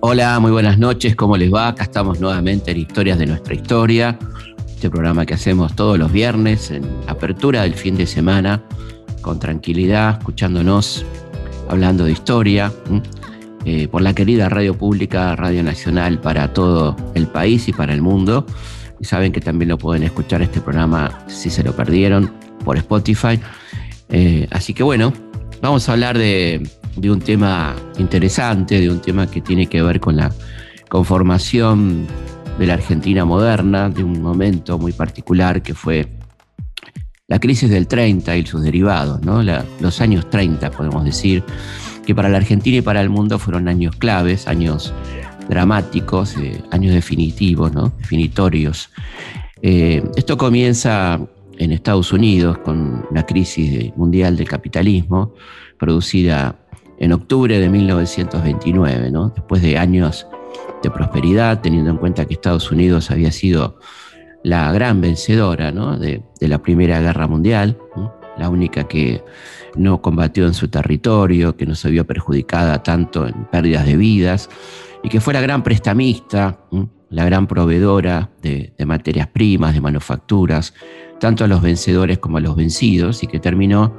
Hola, muy buenas noches, ¿cómo les va? Acá estamos nuevamente en Historias de nuestra historia, este programa que hacemos todos los viernes en apertura del fin de semana, con tranquilidad, escuchándonos, hablando de historia, eh, por la querida radio pública, Radio Nacional para todo el país y para el mundo. Y saben que también lo pueden escuchar este programa si se lo perdieron por Spotify. Eh, así que bueno, vamos a hablar de un tema interesante, de un tema que tiene que ver con la conformación de la Argentina moderna, de un momento muy particular que fue la crisis del 30 y sus derivados, los años 30, podemos decir, que para la Argentina y para el mundo fueron años claves, años dramáticos, eh, años definitivos, definitorios. Eh, esto comienza en Estados Unidos con la crisis mundial del capitalismo, producida en octubre de 1929, ¿no? después de años de prosperidad, teniendo en cuenta que Estados Unidos había sido la gran vencedora de, la Primera Guerra Mundial, la única que no combatió en su territorio, que no se vio perjudicada tanto en pérdidas de vidas, y que fue la gran prestamista, la gran proveedora de, materias primas, de manufacturas, tanto a los vencedores como a los vencidos, y que terminó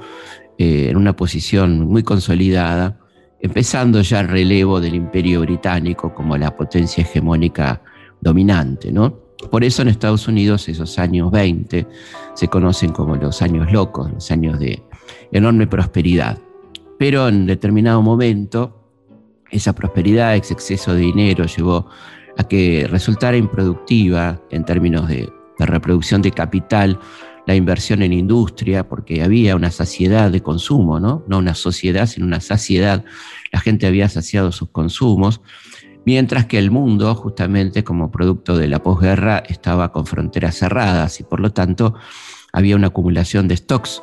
eh, en una posición muy consolidada, empezando ya el relevo del imperio británico como la potencia hegemónica dominante. ¿no? Por eso en Estados Unidos esos años 20 se conocen como los años locos, los años de enorme prosperidad. Pero en determinado momento, esa prosperidad, ese exceso de dinero llevó a que resultara improductiva en términos de, de reproducción de capital la inversión en industria, porque había una saciedad de consumo, ¿no? No una sociedad, sino una saciedad. La gente había saciado sus consumos, mientras que el mundo, justamente como producto de la posguerra, estaba con fronteras cerradas y por lo tanto había una acumulación de stocks.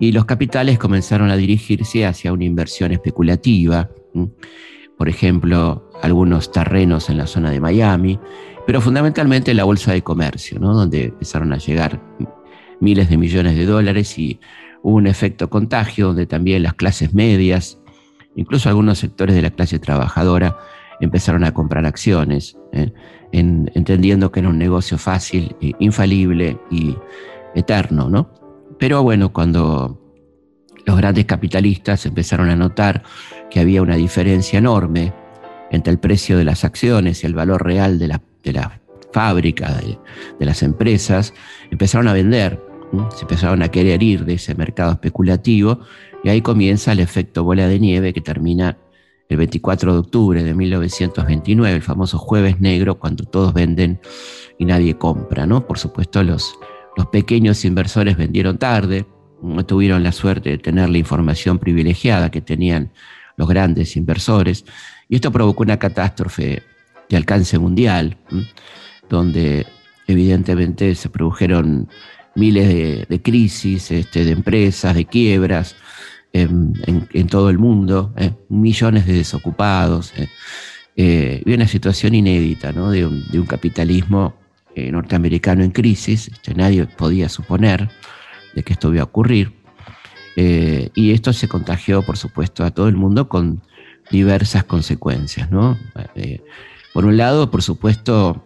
Y los capitales comenzaron a dirigirse hacia una inversión especulativa, por ejemplo, algunos terrenos en la zona de Miami, pero fundamentalmente la bolsa de comercio, ¿no? donde empezaron a llegar miles de millones de dólares y hubo un efecto contagio donde también las clases medias, incluso algunos sectores de la clase trabajadora, empezaron a comprar acciones, ¿eh? entendiendo que era un negocio fácil, infalible y eterno, ¿no? Pero bueno, cuando los grandes capitalistas empezaron a notar que había una diferencia enorme entre el precio de las acciones y el valor real de la, de la fábrica, de las empresas, empezaron a vender se empezaron a querer ir de ese mercado especulativo y ahí comienza el efecto bola de nieve que termina el 24 de octubre de 1929, el famoso jueves negro, cuando todos venden y nadie compra. ¿no? Por supuesto, los, los pequeños inversores vendieron tarde, no tuvieron la suerte de tener la información privilegiada que tenían los grandes inversores, y esto provocó una catástrofe de alcance mundial, donde evidentemente se produjeron miles de, crisis, este, de empresas, de quiebras en, todo el mundo, eh, millones de desocupados, eh, eh, y una situación inédita de, un, capitalismo norteamericano en crisis, este, nadie podía suponer de que esto iba a ocurrir, y esto se contagió, por supuesto, a todo el mundo con diversas consecuencias. ¿no? por un lado, por supuesto,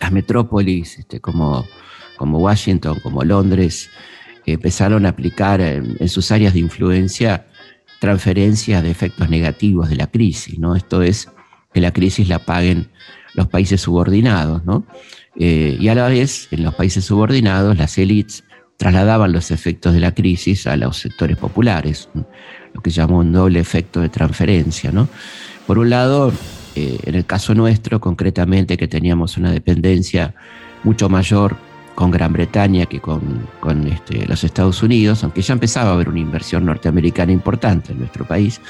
las metrópolis, este, como como Washington, como Londres, empezaron a aplicar en, sus áreas de influencia transferencias de efectos negativos de la crisis, ¿no? Esto es que la crisis la paguen los países subordinados, ¿no? Eh, y a la vez, en los países subordinados, las élites trasladaban los efectos de la crisis a los sectores populares, lo que llamó un doble efecto de transferencia, ¿no? Por un lado, eh, en el caso nuestro, concretamente, que teníamos una dependencia mucho mayor con Gran Bretaña que con, este, los Estados Unidos, aunque ya empezaba a haber una inversión norteamericana importante en nuestro país,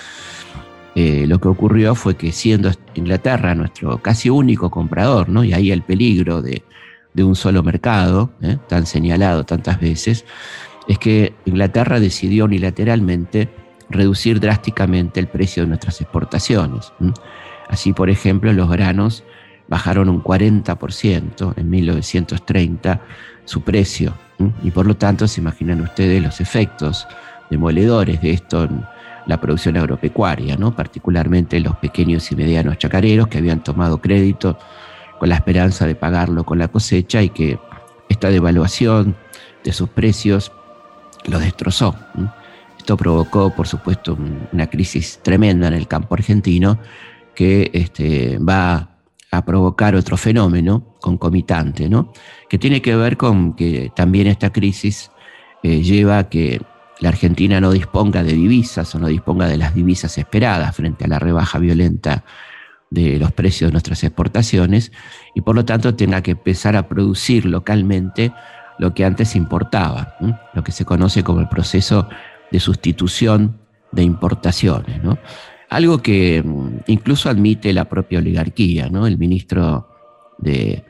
eh, lo que ocurrió fue que siendo Inglaterra nuestro casi único comprador, ¿no? y ahí el peligro de, un solo mercado, ¿eh? tan señalado tantas veces, es que Inglaterra decidió unilateralmente reducir drásticamente el precio de nuestras exportaciones. Así, por ejemplo, los granos bajaron un 40% en 1930, su precio. Y por lo tanto, se imaginan ustedes los efectos demoledores de esto en la producción agropecuaria, ¿no? particularmente los pequeños y medianos chacareros que habían tomado crédito con la esperanza de pagarlo con la cosecha y que esta devaluación de sus precios los destrozó. Esto provocó, por supuesto, una crisis tremenda en el campo argentino que este, va a provocar otro fenómeno concomitante, ¿no? que tiene que ver con que también esta crisis eh, lleva a que la Argentina no disponga de divisas o no disponga de las divisas esperadas frente a la rebaja violenta de los precios de nuestras exportaciones y por lo tanto tenga que empezar a producir localmente lo que antes importaba, lo que se conoce como el proceso de sustitución de importaciones. Algo que mm, incluso admite la propia oligarquía. El ministro de,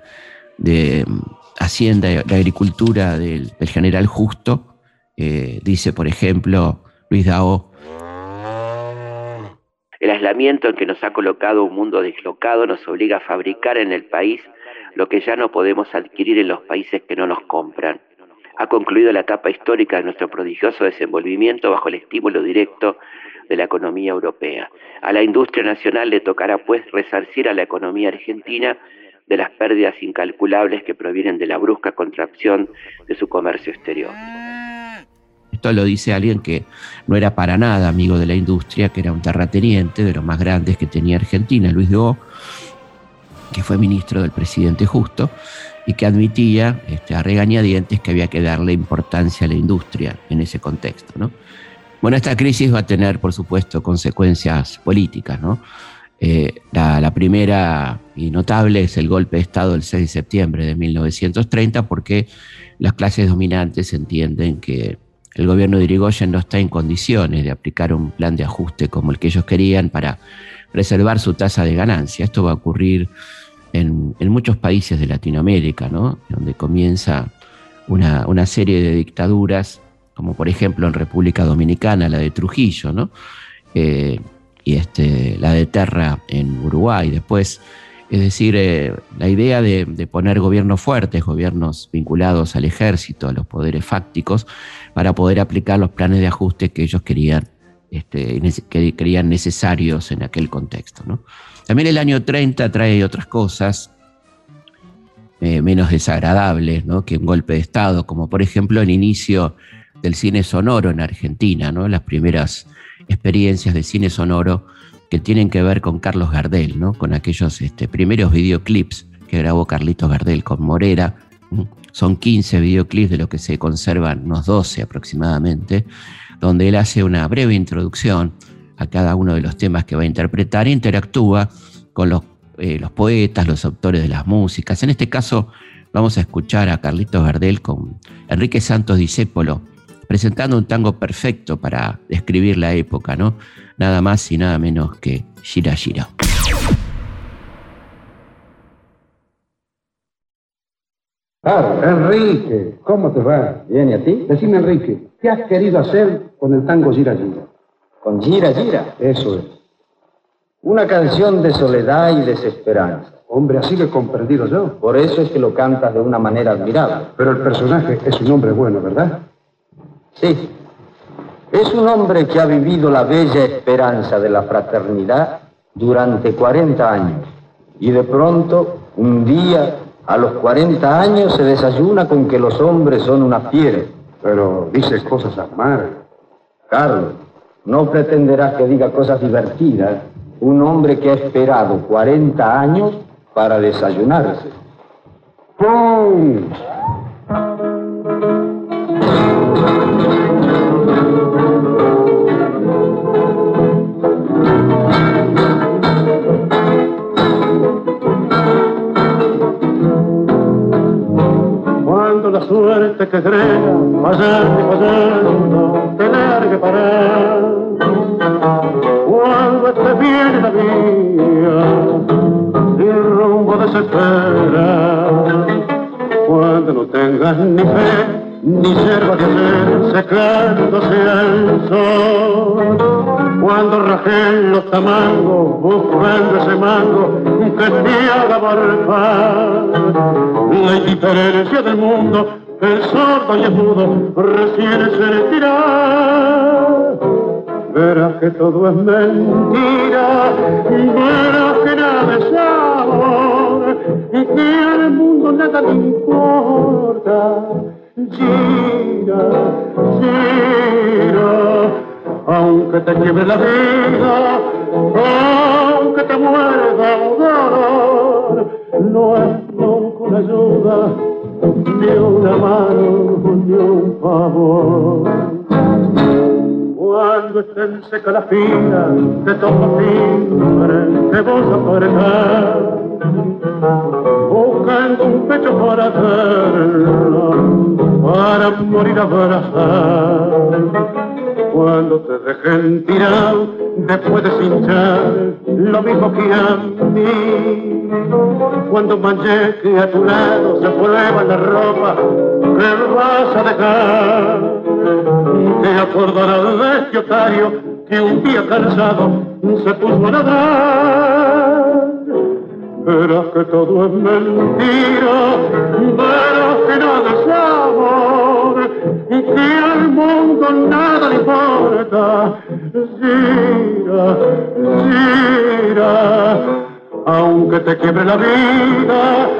mm, Hacienda y de Agricultura del, general Justo eh, dice, por ejemplo, Luis Dao, el aislamiento en que nos ha colocado un mundo dislocado nos obliga a fabricar en el país lo que ya no podemos adquirir en los países que no nos compran. Ha concluido la etapa histórica de nuestro prodigioso desenvolvimiento bajo el estímulo directo de la economía europea. A la industria nacional le tocará pues resarcir a la economía argentina de las pérdidas incalculables que provienen de la brusca contracción de su comercio exterior. Esto lo dice alguien que no era para nada amigo de la industria, que era un terrateniente de los más grandes que tenía Argentina, Luis de que fue ministro del presidente Justo y que admitía este, a regañadientes que había que darle importancia a la industria en ese contexto. Bueno, esta crisis va a tener, por supuesto, consecuencias políticas. Eh, la, la, primera y notable es el golpe de Estado del 6 de septiembre de 1930, porque las clases dominantes entienden que el gobierno de Irigoyen no está en condiciones de aplicar un plan de ajuste como el que ellos querían para preservar su tasa de ganancia. Esto va a ocurrir en, muchos países de Latinoamérica, ¿no? donde comienza una, serie de dictaduras, como por ejemplo en República Dominicana, la de Trujillo, ¿no? Eh, y este, la de Terra en Uruguay. Después es decir, eh, la idea de, poner gobiernos fuertes, gobiernos vinculados al ejército, a los poderes fácticos, para poder aplicar los planes de ajuste que ellos querían, este, que creían necesarios en aquel contexto. También el año 30 trae otras cosas eh, menos desagradables que un golpe de Estado, como por ejemplo el inicio del cine sonoro en Argentina, las primeras experiencias de cine sonoro que tienen que ver con Carlos Gardel, ¿no? con aquellos este, primeros videoclips que grabó Carlitos Gardel con Morera. Son 15 videoclips de los que se conservan unos 12 aproximadamente, donde él hace una breve introducción a cada uno de los temas que va a interpretar e interactúa con los, eh, los poetas, los autores de las músicas. En este caso vamos a escuchar a Carlitos Gardel con Enrique Santos Discépolo presentando un tango perfecto para describir la época, ¿no? Nada más y nada menos que Gira Gira. Ah, Enrique, ¿cómo te va? Bien, ¿y a ti? Decime, Enrique, ¿qué has querido hacer con el tango Gira Gira? ¿Con Gira Gira? Eso es. Una canción de soledad y desesperanza. Hombre, así lo he comprendido yo. Por eso es que lo cantas de una manera admirable. Pero el personaje es un hombre bueno, ¿verdad? Sí, es un hombre que ha vivido la bella esperanza de la fraternidad durante 40 años y de pronto, un día, a los 40 años, se desayuna con que los hombres son una fiera. Pero dice cosas amargas. Carlos, no pretenderás que diga cosas divertidas. Un hombre que ha esperado 40 años para desayunarse. ¡Pum! Que crea, pasando y pasando, tener que parar. Cuando esté bien la vía, sin rumbo desespera, cuando no tengas ni fe, ni yerba de hacer secándose al sol. Cuando rajen los tamangos buscando ese mango que te haga morfar. La indiferencia del mundo el sordo y el mudo recién se retira. Verás que todo es mentira, verás que nada es amor, y que al mundo nada le importa. Gira, gira, aunque te quiebre la vida, aunque te muerda un dolor, no es una ayuda, ni una mano, ni un favor. Cuando estén seca la fila de todo timbre que vos apretar, buscando un pecho para hacerlo, para morir abrazar cuando te dejen tirado después de hinchar lo mismo que a mí. Cuando que a tu lado se prueba la ropa que vas a dejar, te acordarás de este otario que un día cansado se puso a nadar. Verás que todo es mentira, verás que nada es amor, y que al mundo nada le importa. Gira, gira, aunque te quiebre la vida,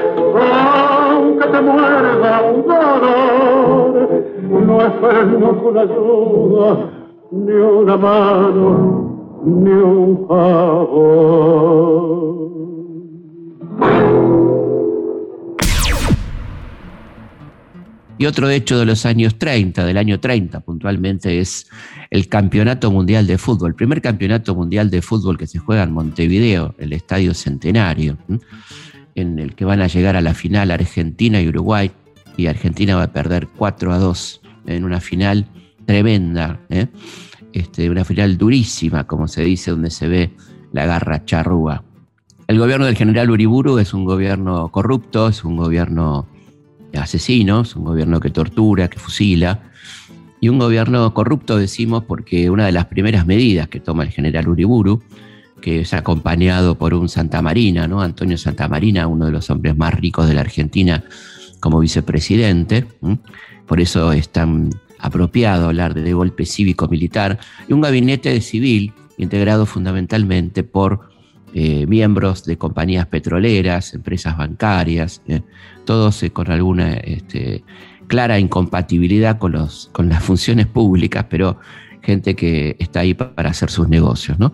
aunque te muerda un dolor, no esperes nunca una ayuda, ni una mano, ni un favor. Y otro hecho de los años 30, del año 30 puntualmente, es el Campeonato Mundial de Fútbol, el primer Campeonato Mundial de Fútbol que se juega en Montevideo, el Estadio Centenario, en el que van a llegar a la final Argentina y Uruguay, y Argentina va a perder 4 a 2 en una final tremenda, ¿eh? este, una final durísima, como se dice, donde se ve la garra charrúa. El gobierno del general Uriburu es un gobierno corrupto, es un gobierno asesino, es un gobierno que tortura, que fusila, y un gobierno corrupto decimos porque una de las primeras medidas que toma el general Uriburu, que es acompañado por un Santa Marina, ¿no? Antonio Santa Marina, uno de los hombres más ricos de la Argentina como vicepresidente, por eso es tan apropiado hablar de golpe cívico-militar, y un gabinete civil integrado fundamentalmente por eh, miembros de compañías petroleras, empresas bancarias, eh, todos eh, con alguna este, clara incompatibilidad con, las funciones públicas, pero gente que está ahí para hacer sus negocios. ¿no?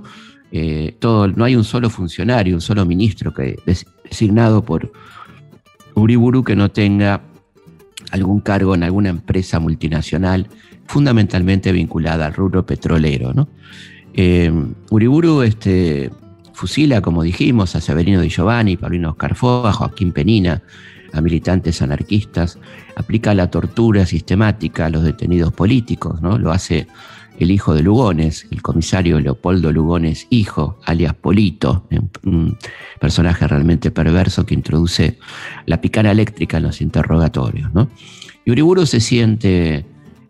no hay un solo funcionario, un solo ministro que, designado por Uriburu que no tenga algún cargo en alguna empresa multinacional fundamentalmente vinculada al rubro petrolero. ¿no? Uriburu este, Fusila, como dijimos, a Severino Di Giovanni, Paulino Oscar a Joaquín Penina, a militantes anarquistas, aplica la tortura sistemática a los detenidos políticos, ¿no? Lo hace el hijo de Lugones, el comisario Leopoldo Lugones, hijo, alias Polito, un personaje realmente perverso que introduce la picana eléctrica en los interrogatorios. ¿no? Y Uriburu se siente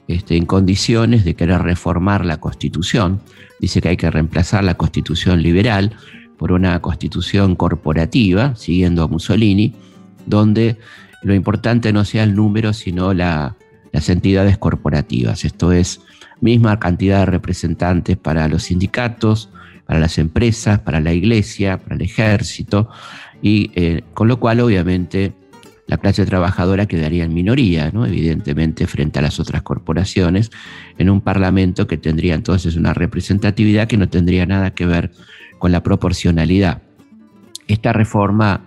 este, en condiciones de querer reformar la constitución, dice que hay que reemplazar la constitución liberal por una constitución corporativa, siguiendo a Mussolini, donde lo importante no sea el número, sino las entidades corporativas. Esto es, misma cantidad de representantes para los sindicatos, para las empresas, para la iglesia, para el ejército, y eh, con lo cual obviamente la clase trabajadora quedaría en minoría, ¿no? evidentemente, frente a las otras corporaciones, en un parlamento que tendría entonces una representatividad que no tendría nada que ver con la proporcionalidad. Esta reforma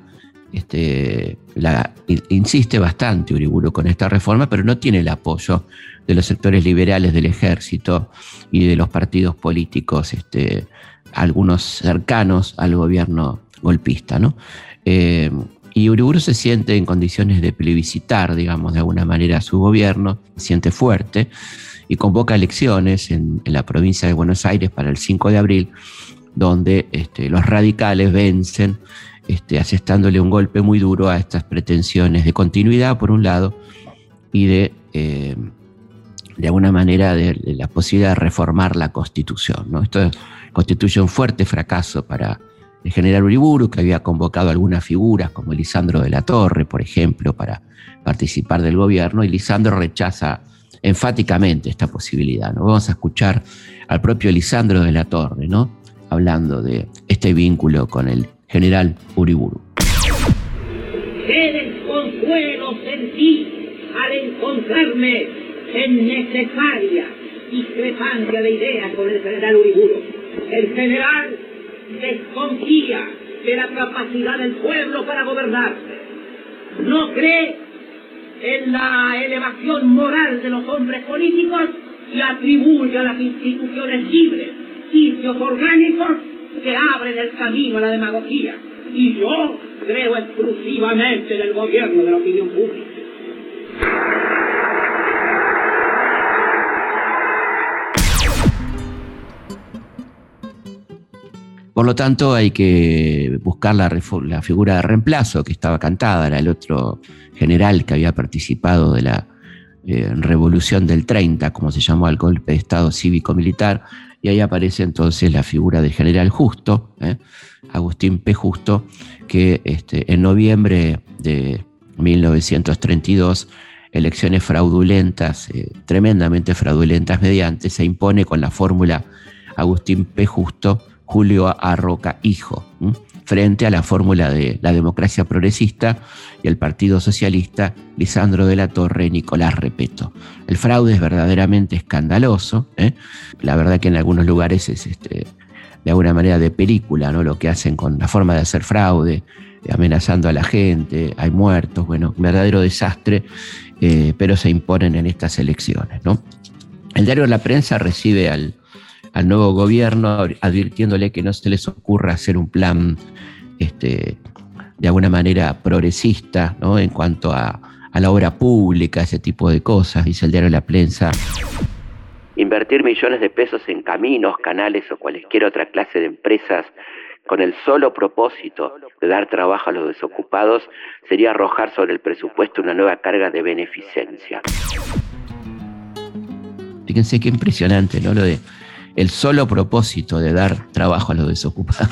este, la, insiste bastante Uriburu con esta reforma, pero no tiene el apoyo de los sectores liberales del ejército y de los partidos políticos, este, algunos cercanos al gobierno golpista. ¿no? Eh, y Uriburu se siente en condiciones de plebiscitar, digamos, de alguna manera a su gobierno, se siente fuerte y convoca elecciones en, la provincia de Buenos Aires para el 5 de abril, donde este, los radicales vencen, este, asestándole un golpe muy duro a estas pretensiones de continuidad, por un lado, y de, eh, de alguna manera, de, la posibilidad de reformar la Constitución. ¿no? Esto constituye un fuerte fracaso para el general Uriburu, que había convocado algunas figuras, como Lisandro de la Torre, por ejemplo, para participar del gobierno, y Lisandro rechaza enfáticamente esta posibilidad. ¿no? Vamos a escuchar al propio Lisandro de la Torre, ¿no? hablando de este vínculo con el general Uriburu. Qué desconsuelo sentí al encontrarme en necesaria discrepancia de ideas con el general Uriburu. El general desconfía de la capacidad del pueblo para gobernarse. No cree en la elevación moral de los hombres políticos y atribuye a las instituciones libres sitios orgánicos que abren el camino a la demagogía. Y yo creo exclusivamente en el gobierno de la opinión pública. Por lo tanto, hay que buscar la, figura de reemplazo que estaba cantada, era el otro general que había participado de la eh, Revolución del 30, como se llamó al golpe de Estado cívico-militar, y ahí aparece entonces la figura del general Justo, ¿eh? Agustín P. Justo, que este, en noviembre de 1932, elecciones fraudulentas, eh, tremendamente fraudulentas mediante, se impone con la fórmula Agustín P. Justo, Julio A. Roca, hijo, frente a la fórmula de la democracia progresista y el Partido Socialista, Lisandro de la Torre, Nicolás Repeto. El fraude es verdaderamente escandaloso. ¿eh? La verdad que en algunos lugares es este, de alguna manera de película, ¿no? Lo que hacen con la forma de hacer fraude, amenazando a la gente, hay muertos, bueno, un verdadero desastre, eh, pero se imponen en estas elecciones, ¿no? El diario La Prensa recibe al, al nuevo gobierno advirtiéndole que no se les ocurra hacer un plan este, de alguna manera progresista ¿no? en cuanto a, la obra pública, ese tipo de cosas, dice el diario La Prensa. Invertir millones de pesos en caminos, canales o cualquier otra clase de empresas con el solo propósito de dar trabajo a los desocupados sería arrojar sobre el presupuesto una nueva carga de beneficencia. Fíjense qué impresionante, ¿no? Lo de el solo propósito de dar trabajo a los desocupados,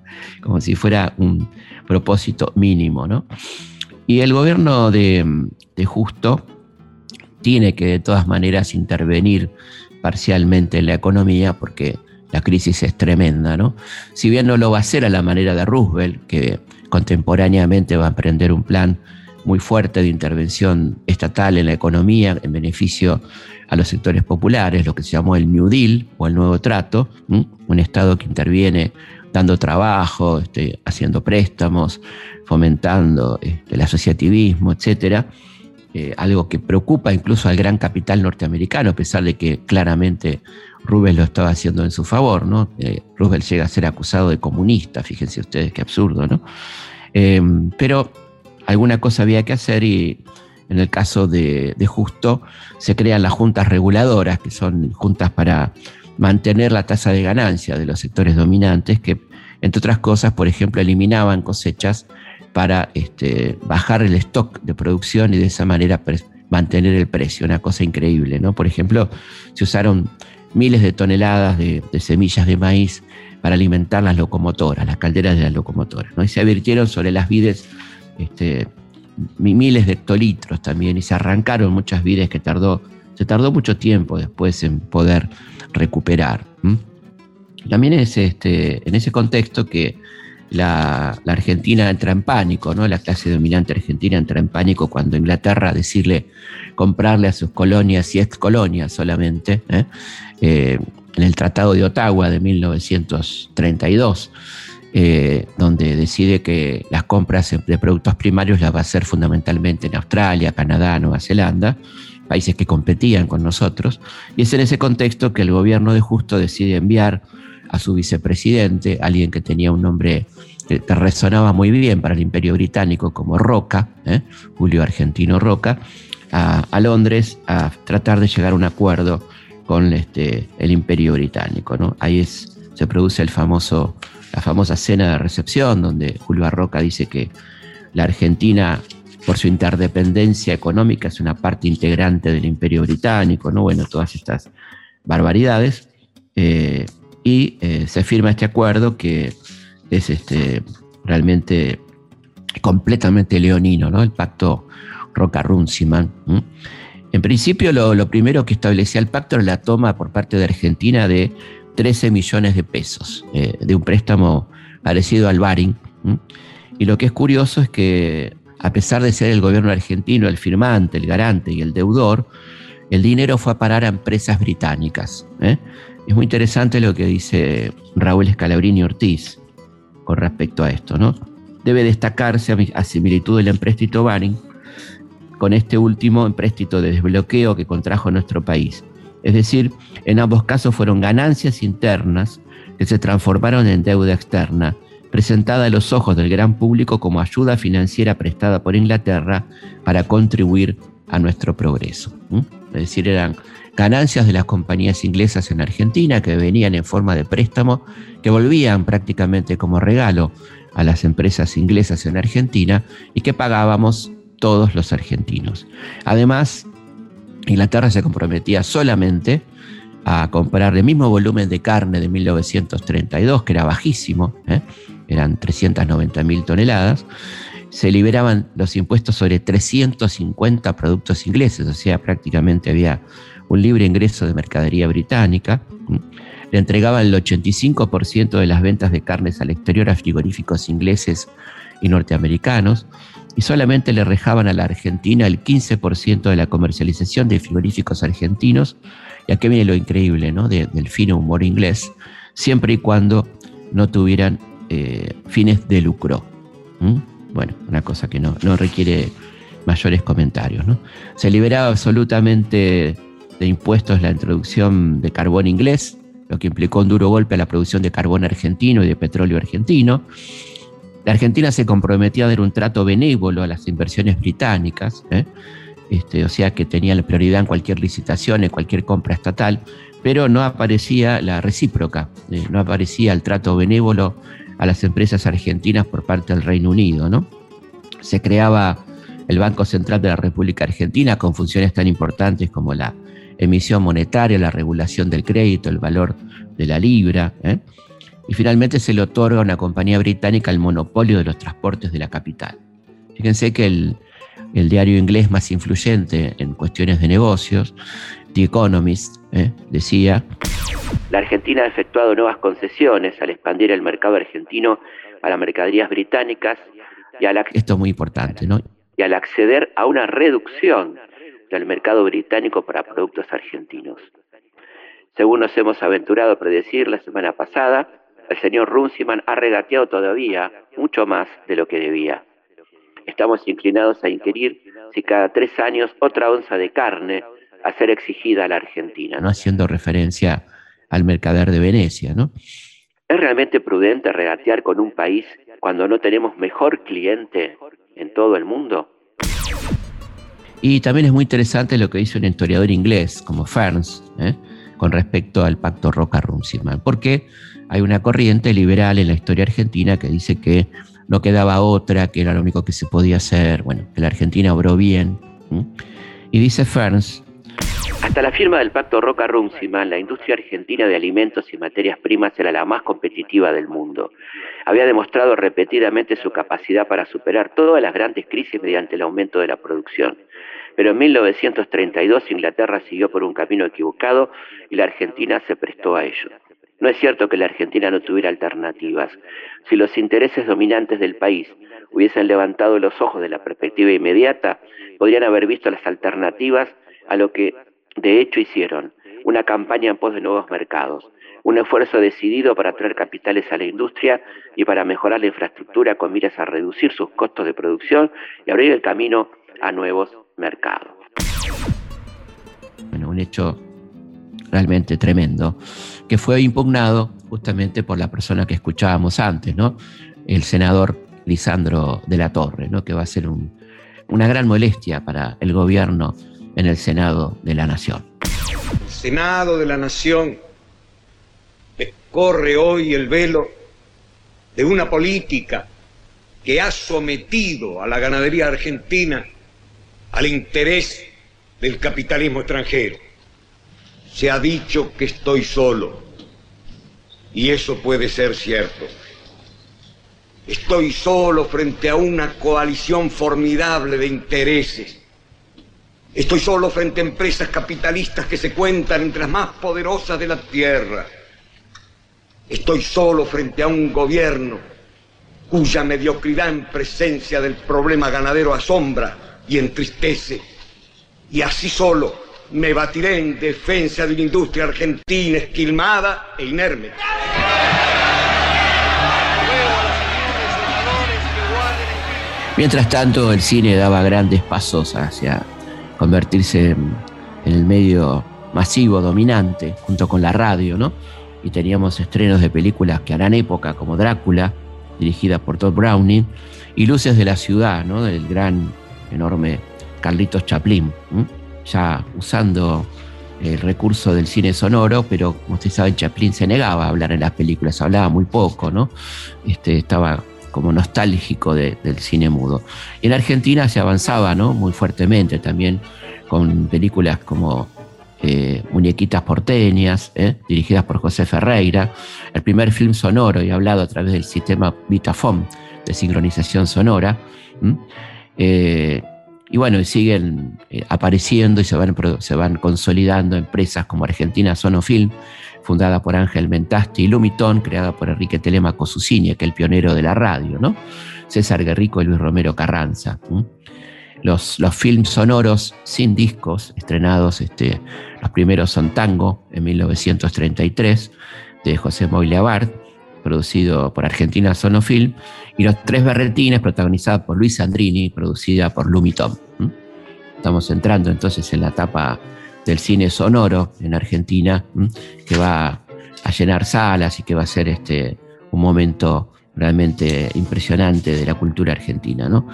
como si fuera un propósito mínimo. ¿no? Y el gobierno de, Justo tiene que de todas maneras intervenir parcialmente en la economía porque la crisis es tremenda, ¿no? Si bien no lo va a hacer a la manera de Roosevelt, que contemporáneamente va a emprender un plan muy fuerte de intervención estatal en la economía en beneficio a los sectores populares, lo que se llamó el New Deal o el Nuevo Trato, un Estado que interviene dando trabajo, este, haciendo préstamos, fomentando este, el asociativismo, etc. Eh, algo que preocupa incluso al gran capital norteamericano, a pesar de que claramente Rubel lo estaba haciendo en su favor. ¿no? Eh, Rubel llega a ser acusado de comunista, fíjense ustedes qué absurdo. ¿no? Eh, pero alguna cosa había que hacer y en el caso de, Justo, se crean las juntas reguladoras, que son juntas para mantener la tasa de ganancia de los sectores dominantes, que entre otras cosas, por ejemplo, eliminaban cosechas para este, bajar el stock de producción y de esa manera mantener el precio, una cosa increíble. ¿no? Por ejemplo, se usaron miles de toneladas de, semillas de maíz para alimentar las locomotoras, las calderas de las locomotoras, ¿no? y se advirtieron sobre las vides este, miles de hectolitros también y se arrancaron muchas vides que tardó, se tardó mucho tiempo después en poder recuperar. También es este, en ese contexto que la, Argentina entra en pánico, ¿no? la clase dominante argentina entra en pánico cuando Inglaterra decirle comprarle a sus colonias y ex colonias solamente, ¿eh? Eh, en el Tratado de Ottawa de 1932. Eh, donde decide que las compras de productos primarios las va a hacer fundamentalmente en Australia, Canadá, Nueva Zelanda, países que competían con nosotros. Y es en ese contexto que el gobierno de Justo decide enviar a su vicepresidente, alguien que tenía un nombre que resonaba muy bien para el imperio británico como Roca, ¿eh? Julio Argentino Roca, a, Londres a tratar de llegar a un acuerdo con este, el imperio británico. Ahí se produce el famoso la famosa cena de recepción, donde Julio Arroca dice que la Argentina, por su interdependencia económica, es una parte integrante del imperio británico, ¿no? Bueno, todas estas barbaridades. Eh, y eh, se firma este acuerdo que es este, realmente completamente leonino, ¿no? El pacto Roca-Runciman. En principio, lo, primero que establecía el pacto era la toma por parte de Argentina de 13 millones de pesos, eh, de un préstamo parecido al Baring. Y lo que es curioso es que, a pesar de ser el gobierno argentino el firmante, el garante y el deudor, el dinero fue a parar a empresas británicas. ¿eh? Es muy interesante lo que dice Raúl Scalabrini Ortiz con respecto a esto. ¿no? Debe destacarse a, similitud del empréstito Baring con este último empréstito de desbloqueo que contrajo nuestro país. Es decir, en ambos casos fueron ganancias internas que se transformaron en deuda externa, presentada a los ojos del gran público como ayuda financiera prestada por Inglaterra para contribuir a nuestro progreso. Es decir, eran ganancias de las compañías inglesas en Argentina que venían en forma de préstamo, que volvían prácticamente como regalo a las empresas inglesas en Argentina y que pagábamos todos los argentinos. Además, Inglaterra se comprometía solamente a comprar el mismo volumen de carne de 1932, que era bajísimo, ¿eh? eran 390 mil toneladas, se liberaban los impuestos sobre 350 productos ingleses, o sea, prácticamente había un libre ingreso de mercadería británica. Le entregaban el 85% de las ventas de carnes al exterior a frigoríficos ingleses y norteamericanos y solamente le rejaban a la Argentina el 15% de la comercialización de frigoríficos argentinos. Y aquí viene lo increíble ¿no? del fino humor inglés, siempre y cuando no tuvieran eh, fines de lucro. Bueno, una cosa que no, no requiere mayores comentarios. Se liberaba absolutamente de impuestos la introducción de carbón inglés, lo que implicó un duro golpe a la producción de carbón argentino y de petróleo argentino. La Argentina se comprometía a dar un trato benévolo a las inversiones británicas, ¿eh? este, o sea que tenía la prioridad en cualquier licitación, en cualquier compra estatal, pero no aparecía la recíproca, ¿eh? no aparecía el trato benévolo a las empresas argentinas por parte del Reino Unido. ¿no? Se creaba el Banco Central de la República Argentina con funciones tan importantes como la emisión monetaria, la regulación del crédito, el valor de la libra. ¿eh? Y finalmente se le otorga a una compañía británica el monopolio de los transportes de la capital. Fíjense que el, diario inglés más influyente en cuestiones de negocios, The Economist, ¿eh? decía, la Argentina ha efectuado nuevas concesiones al expandir el mercado argentino a las mercaderías británicas y al, Esto es muy importante, ¿no? y al acceder a una reducción del mercado británico para productos argentinos. Según nos hemos aventurado a predecir la semana pasada, el señor Runciman ha regateado todavía mucho más de lo que debía. Estamos inclinados a inquirir si cada tres años otra onza de carne a ser exigida a la Argentina. No haciendo referencia al mercader de Venecia, ¿no? ¿Es realmente prudente regatear con un país cuando no tenemos mejor cliente en todo el mundo? Y también es muy interesante lo que dice un historiador inglés como Ferns ¿eh? con respecto al pacto Roca-Runciman, porque hay una corriente liberal en la historia argentina que dice que no quedaba otra, que era lo único que se podía hacer, bueno, que la Argentina obró bien. Y dice Ferns, hasta la firma del Pacto Roca-Runciman, la industria argentina de alimentos y materias primas era la más competitiva del mundo. Había demostrado repetidamente su capacidad para superar todas las grandes crisis mediante el aumento de la producción. Pero en 1932 Inglaterra siguió por un camino equivocado y la Argentina se prestó a ello. No es cierto que la Argentina no tuviera alternativas. Si los intereses dominantes del país hubiesen levantado los ojos de la perspectiva inmediata, podrían haber visto las alternativas a lo que de hecho hicieron, una campaña en pos de nuevos mercados, un esfuerzo decidido para traer capitales a la industria y para mejorar la infraestructura con miras a reducir sus costos de producción y abrir el camino a nuevos mercados. Bueno, un hecho realmente tremendo, que fue impugnado justamente por la persona que escuchábamos antes, ¿no? El senador Lisandro de la Torre, ¿no? Que va a ser una gran molestia para el gobierno en el Senado de la Nación. El Senado de la Nación corre hoy el velo de una política que ha sometido a la ganadería argentina al interés del capitalismo extranjero se ha dicho que estoy solo. Y eso puede ser cierto. Estoy solo frente a una coalición formidable de intereses. Estoy solo frente a empresas capitalistas que se cuentan entre las más poderosas de la tierra. Estoy solo frente a un gobierno cuya mediocridad en presencia del problema ganadero asombra y entristece. Y así solo me batiré en defensa de una industria argentina esquilmada e inerme. Mientras tanto, el cine daba grandes pasos hacia convertirse en, el medio masivo, dominante, junto con la radio, ¿no? Y teníamos estrenos de películas que harán época, como Drácula, dirigida por Todd Browning, y Luces de la Ciudad, ¿no? Del gran, enorme Carlitos Chaplin, ya usando el recurso del cine sonoro, pero como ustedes saben, Chaplin se negaba a hablar en las películas, hablaba muy poco, ¿no? Este, estaba como nostálgico del cine mudo. Y en Argentina se avanzaba ¿no? muy fuertemente también con películas como eh, Muñequitas porteñas, ¿eh? dirigidas por José Ferreira, el primer film sonoro y hablado a través del sistema Vitafone de sincronización sonora. Y bueno, siguen apareciendo y se van, se van consolidando empresas como Argentina Sonofilm, fundada por Ángel Mentasti y Lumitón, creada por Enrique Telemaco Susini, que es el pionero de la radio, ¿no? César Guerrico y Luis Romero Carranza. Los, los films sonoros sin discos, estrenados, los primeros son Tango, en 1933, de José Moyle producido por Argentina Sonofilm, y Los Tres Berretines, protagonizada por Luis Andrini, producida por Lumitón. Estamos entrando entonces en la etapa del cine sonoro en Argentina, que va a llenar salas y que va a ser este, un momento realmente impresionante de la cultura argentina. ¿no?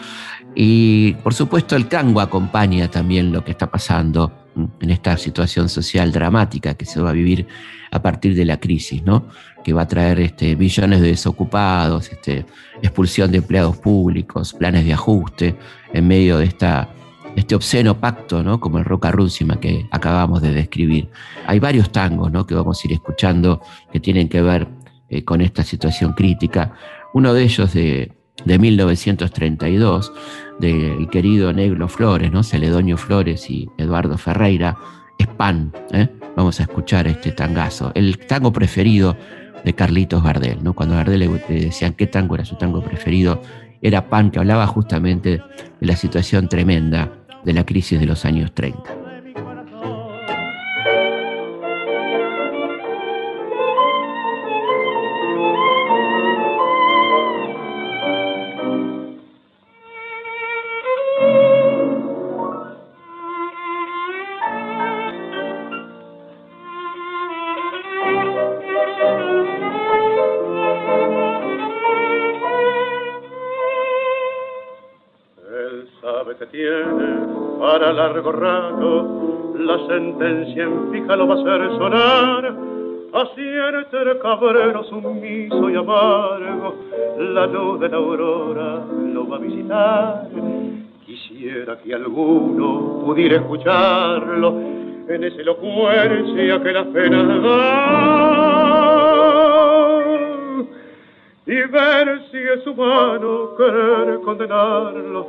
Y por supuesto el tango acompaña también lo que está pasando en esta situación social dramática que se va a vivir a partir de la crisis, ¿no? que va a traer este, millones de desocupados, este, expulsión de empleados públicos, planes de ajuste en medio de esta este obsceno pacto, ¿no? como el Roca Rússima que acabamos de describir. Hay varios tangos ¿no? que vamos a ir escuchando que tienen que ver eh, con esta situación crítica. Uno de ellos de, de 1932, del querido Negro Flores, ¿no? Celedonio Flores y Eduardo Ferreira, es Pan. ¿eh? Vamos a escuchar este tangazo. El tango preferido de Carlitos Gardel. ¿no? Cuando Gardel le decían qué tango era su tango preferido, era Pan, que hablaba justamente de la situación tremenda de la crisis de los años 30. Sentencia en fija lo va a hacer sonar. Así el cabrero sumiso y amargo, la luz de la aurora lo va a visitar. Quisiera que alguno pudiera escucharlo en esa elocuencia que la pena da y ver si es humano querer condenarlo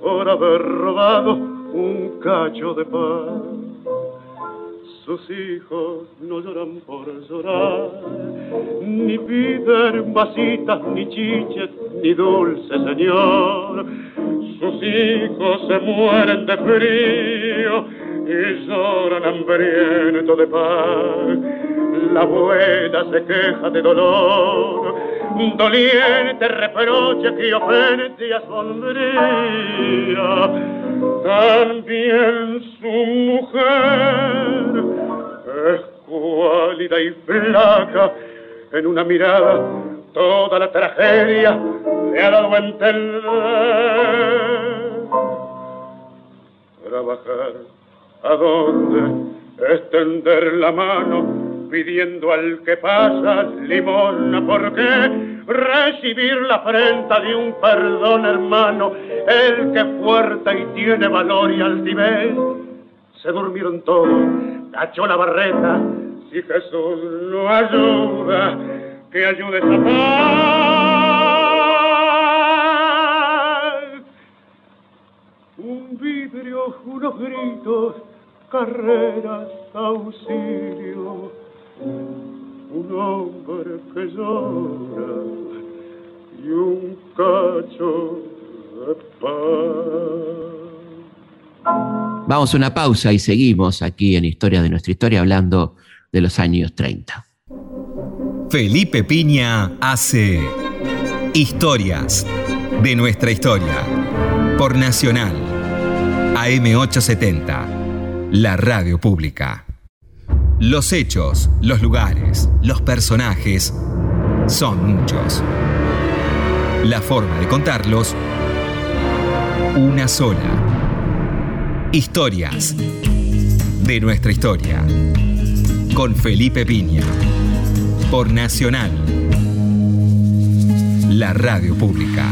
por haber robado un cacho de pan. Sus hijos no lloran por llorar, ni piden vasitas, ni chiches, ni dulce señor. Sus hijos se mueren de frío y lloran hambriento de pan. La abuela se queja de dolor, doliente reproche que ofende y asombría también su mujer y flaca, en una mirada toda la tragedia le ha dado a entender. Trabajar, ¿a dónde? Extender la mano pidiendo al que pasa limosna, ¿por qué? Recibir la afrenta de un perdón hermano, el que fuerte y tiene valor y altivez. Se durmieron todos, cachó la barreta, si Jesús no ayuda, que ayude a paz. Un vidrio, unos gritos, carreras, auxilio. Un hombre que llora y un cacho de paz. Vamos a una pausa y seguimos aquí en Historia de nuestra historia hablando de los años 30. Felipe Piña hace Historias de nuestra historia por Nacional AM870, la radio pública. Los hechos, los lugares, los personajes son muchos. La forma de contarlos, una sola. Historias de nuestra historia. Con Felipe Piña. Por Nacional. La radio pública.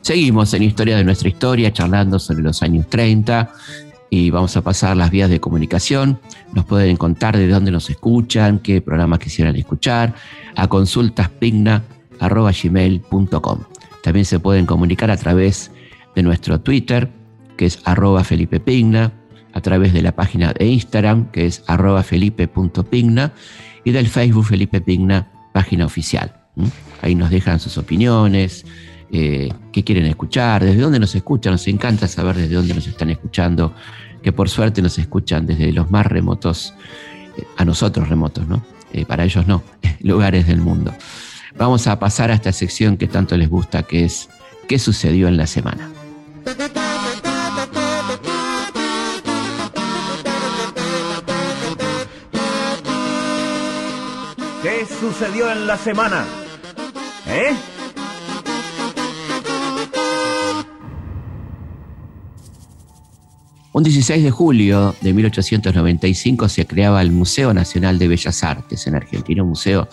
Seguimos en Historia de nuestra historia, charlando sobre los años 30 y vamos a pasar las vías de comunicación. Nos pueden contar de dónde nos escuchan, qué programas quisieran escuchar, a consultaspigna.gmail.com. También se pueden comunicar a través de nuestro Twitter, que es arroba Felipe Pigna, a través de la página de Instagram, que es arroba felipe.pigna, y del Facebook Felipe Pigna, página oficial. Ahí nos dejan sus opiniones, eh, qué quieren escuchar, desde dónde nos escuchan. Nos encanta saber desde dónde nos están escuchando, que por suerte nos escuchan desde los más remotos, eh, a nosotros remotos, ¿no? Eh, para ellos no, lugares del mundo. Vamos a pasar a esta sección que tanto les gusta, que es ¿Qué sucedió en la semana? ¿Qué sucedió en la semana? ¿Eh? Un 16 de julio de 1895 se creaba el Museo Nacional de Bellas Artes en Argentina, un museo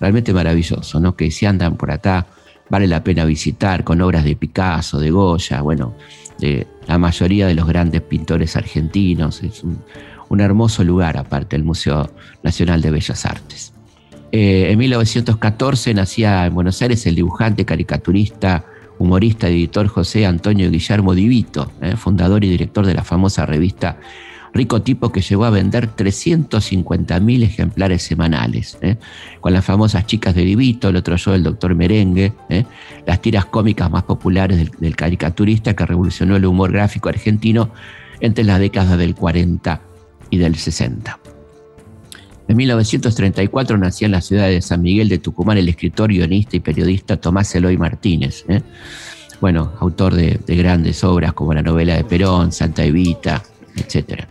realmente maravilloso, ¿no? Que si andan por acá vale la pena visitar con obras de Picasso, de Goya, bueno, de la mayoría de los grandes pintores argentinos. Es un, hermoso lugar, aparte, el Museo Nacional de Bellas Artes. Eh, en 1914 nacía en Buenos Aires el dibujante, caricaturista, humorista, editor José Antonio Guillermo Divito, eh, fundador y director de la famosa revista Rico Tipo que llegó a vender 350.000 ejemplares semanales, eh, con las famosas chicas de Divito, el otro yo del doctor Merengue, eh, las tiras cómicas más populares del, caricaturista que revolucionó el humor gráfico argentino entre las décadas del 40 y del 60. En 1934 nació en la ciudad de San Miguel de Tucumán el escritor, guionista y periodista Tomás Eloy Martínez. ¿eh? Bueno, autor de, grandes obras como la novela de Perón, Santa Evita, etc.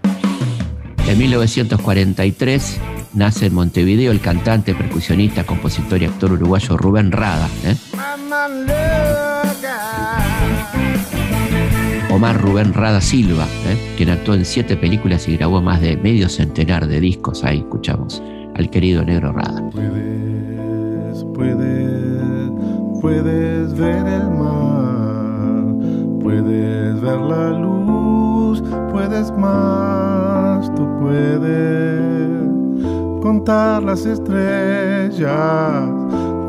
En 1943 nace en Montevideo el cantante, percusionista, compositor y actor uruguayo Rubén Rada. ¿eh? Omar Rubén Rada Silva, ¿eh? quien actuó en siete películas y grabó más de medio centenar de discos. Ahí escuchamos al querido Negro Rada. Puedes, puedes, puedes ver el mar, puedes ver la luz, puedes más, tú puedes contar las estrellas,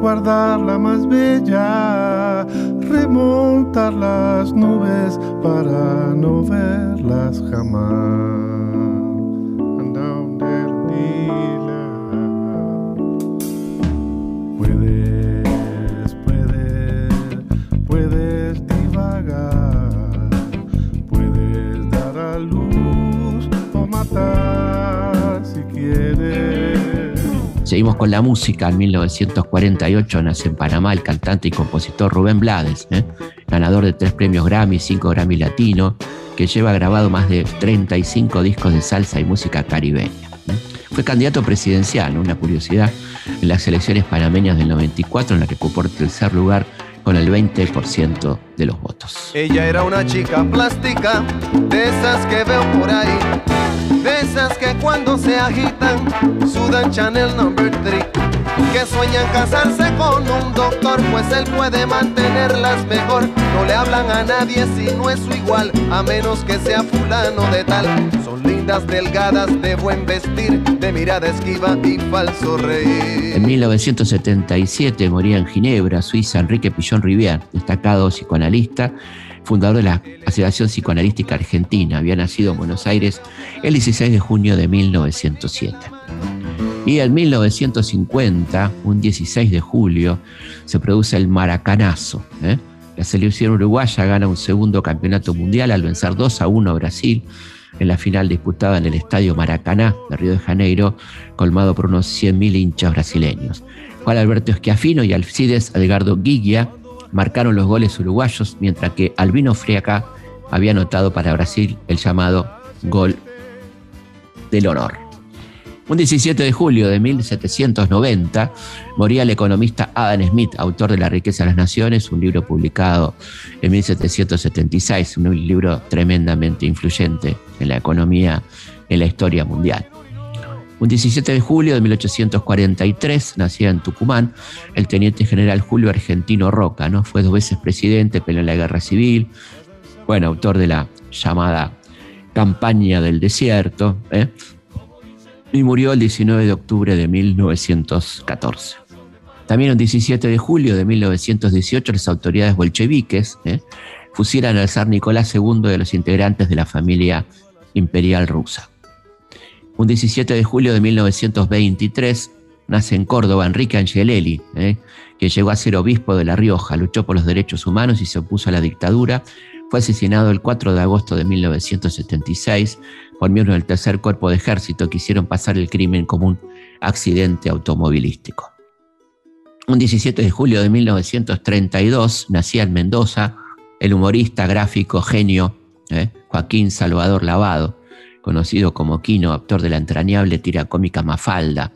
guardar la más bella remontar las nubes para no verlas jamás. Puedes, si quieres. Seguimos con la música. En 1948 nace en Panamá el cantante y compositor Rubén Blades, ¿eh? ganador de tres premios Grammy, cinco Grammy Latino, que lleva grabado más de 35 discos de salsa y música caribeña. ¿eh? Fue candidato presidencial, una curiosidad, en las elecciones panameñas del 94, en la que ocupó el tercer lugar con el 20% de los votos. Ella era una chica plástica, de esas que veo por ahí, de esas que cuando se agitan sudan Chanel Number 3. que sueñan casarse con un doctor, pues él puede mantenerlas mejor. No le hablan a nadie si no es su igual, a menos que sea fulano de tal. Son lindas, delgadas, de buen vestir, de mirada esquiva y falso reír. En 1977 moría en Ginebra, Suiza, Enrique Pillón Rivière, destacado psicoanalista, fundador de la Asociación Psicoanalística Argentina. Había nacido en Buenos Aires el 16 de junio de 1907. Y en 1950, un 16 de julio, se produce el Maracanazo. ¿eh? La selección uruguaya gana un segundo campeonato mundial al vencer 2 a 1 a Brasil en la final disputada en el Estadio Maracaná de Río de Janeiro, colmado por unos 100.000 hinchas brasileños. Juan Alberto Esquiafino y Alcides Edgardo Guiglia marcaron los goles uruguayos, mientras que Albino Friaca había anotado para Brasil el llamado gol del honor. Un 17 de julio de 1790 moría el economista Adam Smith, autor de La riqueza de las naciones, un libro publicado en 1776, un libro tremendamente influyente en la economía en la historia mundial. Un 17 de julio de 1843 nacía en Tucumán el teniente general Julio Argentino Roca, ¿no? Fue dos veces presidente, peleó en la guerra civil, bueno, autor de la llamada campaña del desierto, ¿eh? y murió el 19 de octubre de 1914. También el 17 de julio de 1918 las autoridades bolcheviques ¿eh? fusilan al zar Nicolás II de los integrantes de la familia imperial rusa. Un 17 de julio de 1923 nace en Córdoba Enrique Angelelli, ¿eh? que llegó a ser obispo de La Rioja, luchó por los derechos humanos y se opuso a la dictadura. Fue asesinado el 4 de agosto de 1976 por miembros del tercer cuerpo de ejército que hicieron pasar el crimen como un accidente automovilístico. Un 17 de julio de 1932 nacía en Mendoza el humorista gráfico genio ¿eh? Joaquín Salvador Lavado, conocido como Quino, autor de la entrañable tira cómica Mafalda,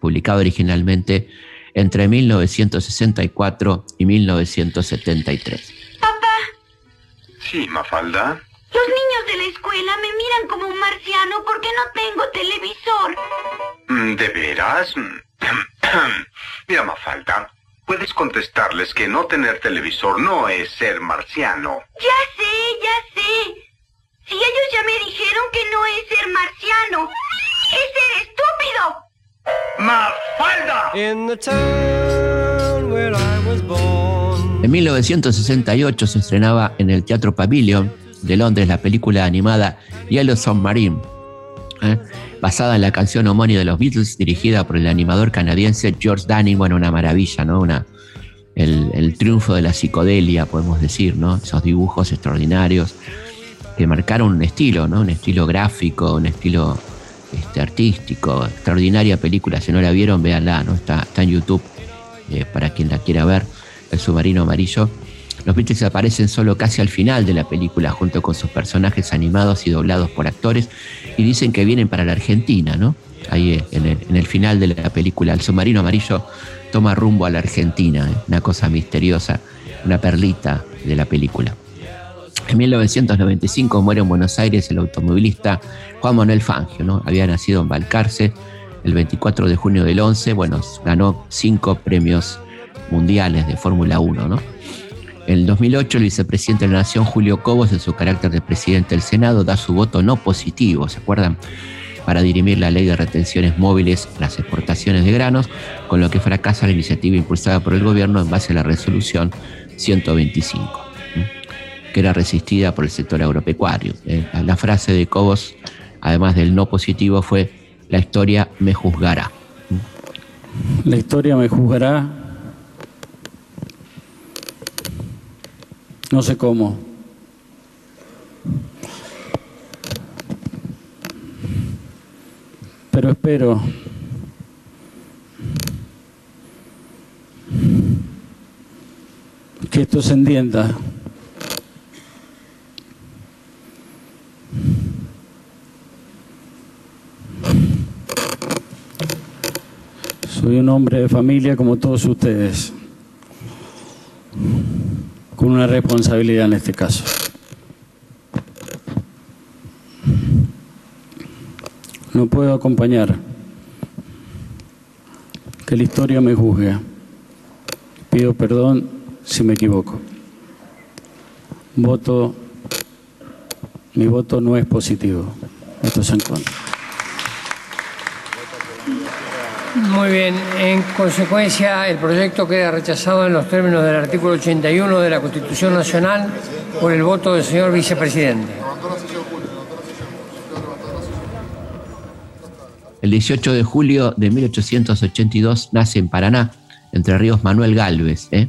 publicado originalmente entre 1964 y 1973. Sí, Mafalda. Los niños de la escuela me miran como un marciano porque no tengo televisor. Mm, ¿De veras? Mira, Mafalda, puedes contestarles que no tener televisor no es ser marciano. Ya sé, ya sé. Si ellos ya me dijeron que no es ser marciano, es ser estúpido. ¡Mafalda! En 1968 se estrenaba en el Teatro Pavilion de Londres la película animada Yellow Submarine, ¿eh? basada en la canción homónima de los Beatles, dirigida por el animador canadiense George Dunning. Bueno, una maravilla, ¿no? Una, el, triunfo de la psicodelia, podemos decir, ¿no? Esos dibujos extraordinarios que marcaron un estilo, ¿no? Un estilo gráfico, un estilo este, artístico, extraordinaria película. Si no la vieron, véanla, ¿no? Está, en YouTube eh, para quien la quiera ver, El submarino amarillo. Los Beatles aparecen solo casi al final de la película junto con sus personajes animados y doblados por actores y dicen que vienen para la Argentina, ¿no? Ahí eh, en el, final de la película, el submarino amarillo toma rumbo a la Argentina, ¿eh? una cosa misteriosa, una perlita de la película. En 1995 muere en Buenos Aires el automovilista Juan Manuel Fangio, ¿no? Había nacido en Balcarce el 24 de junio del 11, bueno, ganó cinco premios mundiales de Fórmula 1, ¿no? En el 2008, el vicepresidente de la Nación, Julio Cobos, en su carácter de presidente del Senado, da su voto no positivo, ¿se acuerdan? Para dirimir la ley de retenciones móviles las exportaciones de granos, con lo que fracasa la iniciativa impulsada por el gobierno en base a la resolución 125, que era resistida por el sector agropecuario. Eh, la frase de Cobos, además del no positivo, fue: La historia me juzgará. La historia me juzgará No sé cómo. Pero espero que esto se entienda. Soy un hombre de familia como todos ustedes con una responsabilidad en este caso. No puedo acompañar Que la historia me juzgue. Pido perdón si me equivoco. Voto, mi voto no es positivo. Esto es en contra. Muy bien, en consecuencia el proyecto queda rechazado en los términos del artículo 81 de la Constitución Nacional por el voto del señor vicepresidente. El 18 de julio de 1882 nace en Paraná, Entre Ríos, Manuel Galvez, ¿eh?